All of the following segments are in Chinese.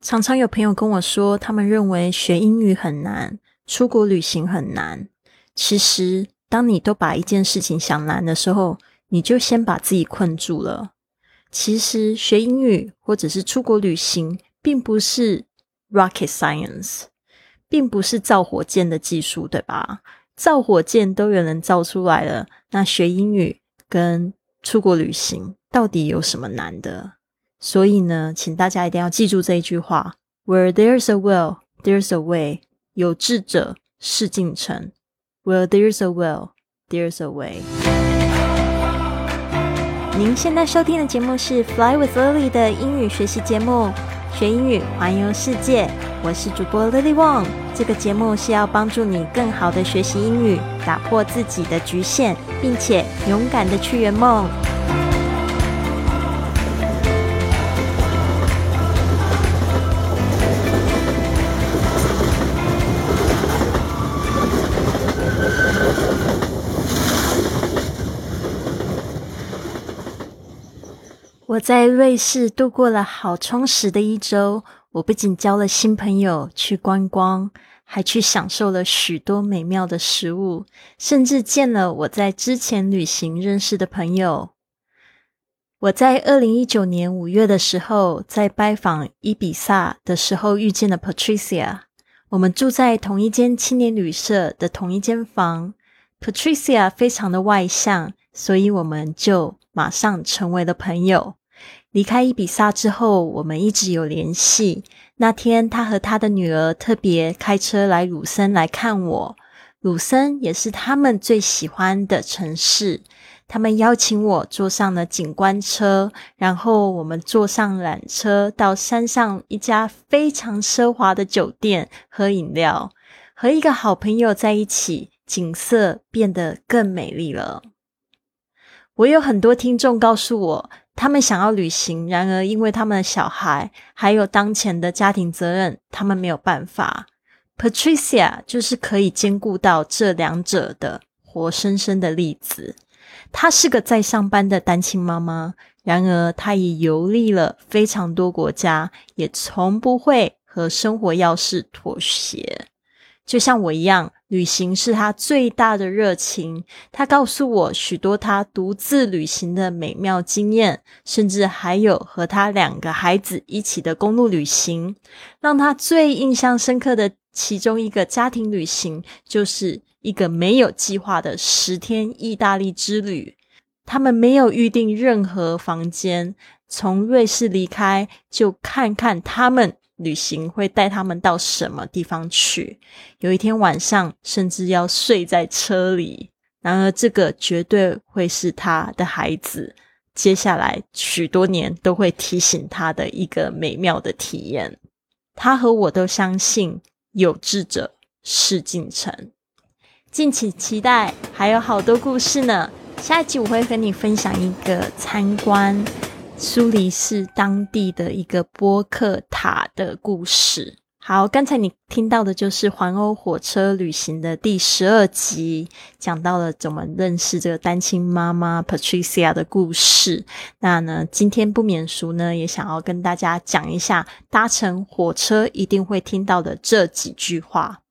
常常有朋友跟我说，他们认为学英语很难，出国旅行很难。其实，当你都把一件事情想难的时候，你就先把自己困住了。其实，学英语或者是出国旅行，并不是 rocket science，并不是造火箭的技术，对吧？造火箭都有人造出来了，那学英语跟出国旅行到底有什么难的？所以呢，请大家一定要记住这一句话：Where there's a will, there's a way。有志者事竟成。Where there's a will, there's a way。您现在收听的节目是《Fly with Lily》的英语学习节目，学英语环游世界。我是主播 Lily Wong。这个节目是要帮助你更好的学习英语，打破自己的局限，并且勇敢的去圆梦。我在瑞士度过了好充实的一周。我不仅交了新朋友，去观光，还去享受了许多美妙的食物，甚至见了我在之前旅行认识的朋友。我在二零一九年五月的时候，在拜访伊比萨的时候遇见了 Patricia。我们住在同一间青年旅社的同一间房。Patricia 非常的外向，所以我们就马上成为了朋友。离开伊比萨之后，我们一直有联系。那天，他和他的女儿特别开车来鲁森来看我。鲁森也是他们最喜欢的城市。他们邀请我坐上了景观车，然后我们坐上缆车到山上一家非常奢华的酒店喝饮料，和一个好朋友在一起，景色变得更美丽了。我有很多听众告诉我。他们想要旅行，然而因为他们的小孩还有当前的家庭责任，他们没有办法。Patricia 就是可以兼顾到这两者的活生生的例子。她是个在上班的单亲妈妈，然而她也游历了非常多国家，也从不会和生活要事妥协。就像我一样，旅行是他最大的热情。他告诉我许多他独自旅行的美妙经验，甚至还有和他两个孩子一起的公路旅行。让他最印象深刻的其中一个家庭旅行，就是一个没有计划的十天意大利之旅。他们没有预定任何房间，从瑞士离开就看看他们。旅行会带他们到什么地方去？有一天晚上，甚至要睡在车里。然而，这个绝对会是他的孩子接下来许多年都会提醒他的一个美妙的体验。他和我都相信，有志者事竟成。敬请期待，还有好多故事呢。下一集我会和你分享一个参观。苏黎世当地的一个波克塔的故事。好，刚才你听到的就是环欧火车旅行的第十二集，讲到了怎么认识这个单亲妈妈 Patricia 的故事。那呢，今天不免俗呢，也想要跟大家讲一下搭乘火车一定会听到的这几句话。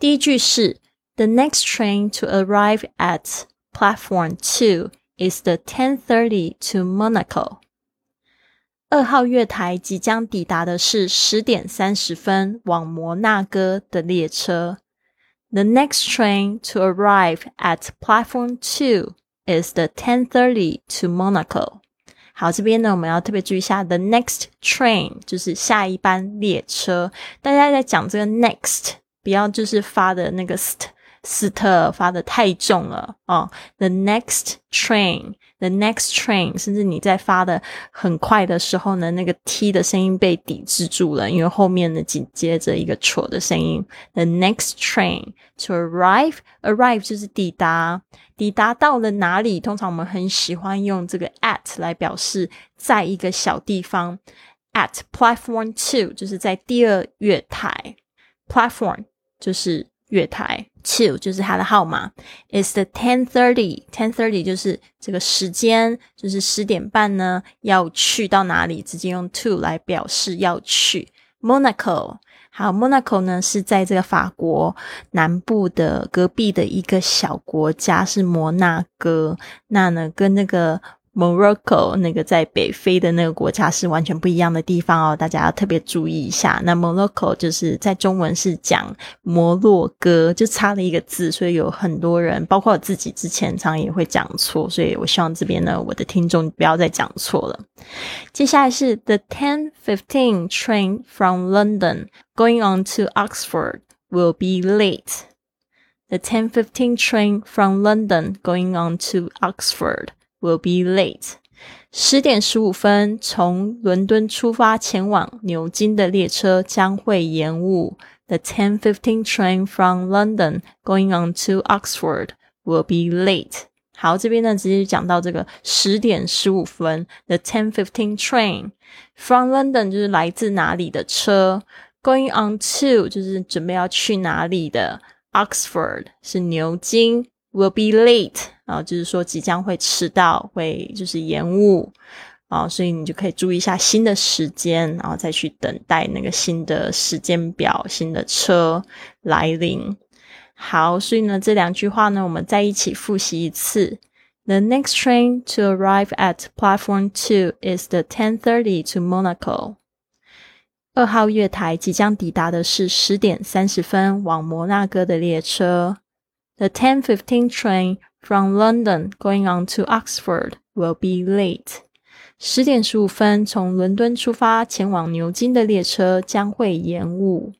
第一句是：The next train to arrive at platform two is the ten thirty to Monaco。二号月台即将抵达的是十点三十分往摩纳哥的列车。The next train to arrive at platform two is the ten thirty to Monaco。好，这边呢我们要特别注意一下，the next train 就是下一班列车。大家在讲这个 next，不要就是发的那个 st。斯特发的太重了哦。The next train, the next train，甚至你在发的很快的时候呢，那个 t 的声音被抵制住了，因为后面呢紧接着一个 tr 的声音。The next train to arrive, arrive 就是抵达，抵达到了哪里？通常我们很喜欢用这个 at 来表示在一个小地方。At platform two 就是在第二月台，platform 就是月台。Two 就是它的号码 It's the ten thirty ten thirty 就是这个时间，就是十点半呢要去到哪里，直接用 to 来表示要去。Monaco。好，Monaco 呢是在这个法国南部的隔壁的一个小国家，是摩纳哥。那呢，跟那个。Morocco 那个在北非的那个国家是完全不一样的地方哦，大家要特别注意一下。那 Morocco 就是在中文是讲摩洛哥，就差了一个字，所以有很多人，包括我自己之前常也会讲错，所以我希望这边呢，我的听众不要再讲错了。接下来是 The ten fifteen train from London going on to Oxford will be late. The ten fifteen train from London going on to Oxford. Will be late。十点十五分从伦敦出发前往牛津的列车将会延误。The ten fifteen train from London going on to Oxford will be late。好，这边呢直接讲到这个十点十五分。The ten fifteen train from London 就是来自哪里的车，going on to 就是准备要去哪里的。Oxford 是牛津。Will be late 啊，就是说即将会迟到，会就是延误啊，所以你就可以注意一下新的时间，然后再去等待那个新的时间表、新的车来临。好，所以呢，这两句话呢，我们再一起复习一次。The next train to arrive at platform two is the ten thirty to Monaco。二号月台即将抵达的是十点三十分往摩纳哥的列车。The 10:15 train from London going on to Oxford will be late. 十点十五分从伦敦出发前往牛津的列车将会延误。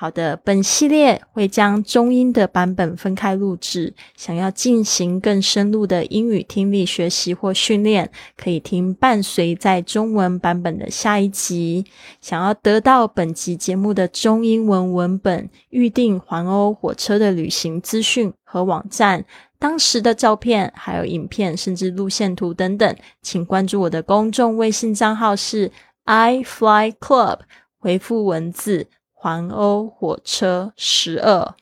好的，本系列会将中英的版本分开录制。想要进行更深入的英语听力学习或训练，可以听伴随在中文版本的下一集。想要得到本集节目的中英文文本、预订环欧火车的旅行资讯和网站、当时的照片、还有影片，甚至路线图等等，请关注我的公众微信账号是 i fly club，回复文字。环欧火车十二，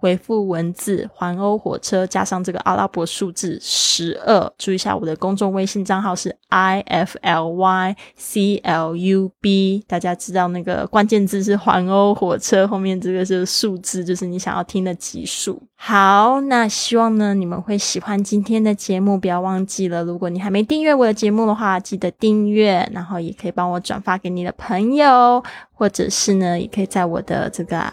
回复文字“环欧火车”加上这个阿拉伯数字十二。注意一下，我的公众微信账号是 i f l y c l u b。大家知道那个关键字是环欧火车，后面这个是数字，就是你想要听的集数。好，那希望呢你们会喜欢今天的节目，不要忘记了，如果你还没订阅我的节目的话，记得订阅，然后也可以帮我转发给你的朋友。或者是呢，也可以在我的这个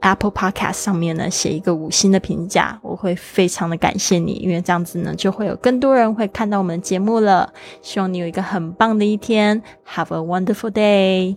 Apple Podcast 上面呢写一个五星的评价，我会非常的感谢你，因为这样子呢就会有更多人会看到我们的节目了。希望你有一个很棒的一天，Have a wonderful day。